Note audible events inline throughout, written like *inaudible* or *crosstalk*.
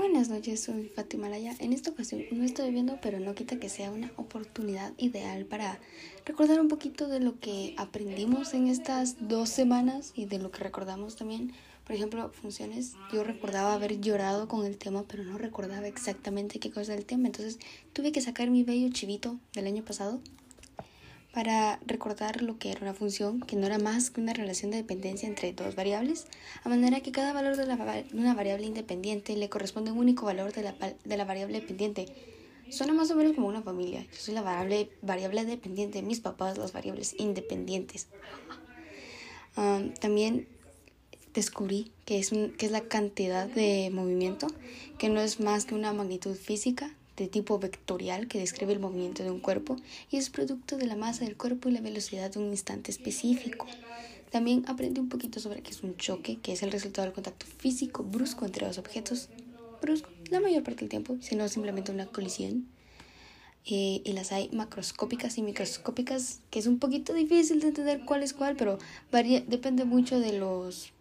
Buenas noches, soy Fátima Laya. En esta ocasión no estoy viendo, pero no quita que sea una oportunidad ideal para recordar un poquito de lo que aprendimos en estas dos semanas y de lo que recordamos también. Por ejemplo, funciones. Yo recordaba haber llorado con el tema, pero no recordaba exactamente qué cosa era el tema. Entonces tuve que sacar mi bello chivito del año pasado para recordar lo que era una función, que no era más que una relación de dependencia entre dos variables, a manera que cada valor de, la, una variable independiente le corresponde un único valor de la, de la variable dependiente. Suena más o menos como una familia. Yo soy la variable, variable dependiente, mis papás las variables independientes. también descubrí que es, un, que es la cantidad de movimiento, que no es más que una magnitud física, de tipo vectorial que describe el movimiento de un cuerpo y es producto de la masa del cuerpo y la velocidad de un instante específico. También aprendí un poquito sobre qué es un choque, que es el resultado del contacto físico brusco entre dos objetos, brusco la mayor parte del tiempo, sino simplemente una colisión. Eh, y las hay macroscópicas y microscópicas, que es un poquito difícil de entender cuál es cuál, pero varía, depende mucho de los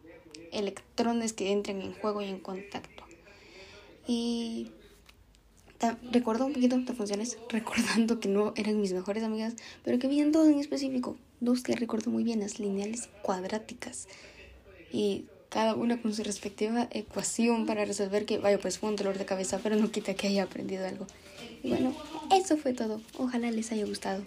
electrones que entren en juego y en contacto. Y recuerdo un poquito de funciones, *laughs* recordando que no eran mis mejores amigas, pero que habían dos en específico, dos que recuerdo muy bien, las lineales cuadráticas. Y cada una con su respectiva ecuación para resolver que, vaya, pues fue un dolor de cabeza, pero no quita que haya aprendido algo. Y bueno, eso fue todo. Ojalá les haya gustado.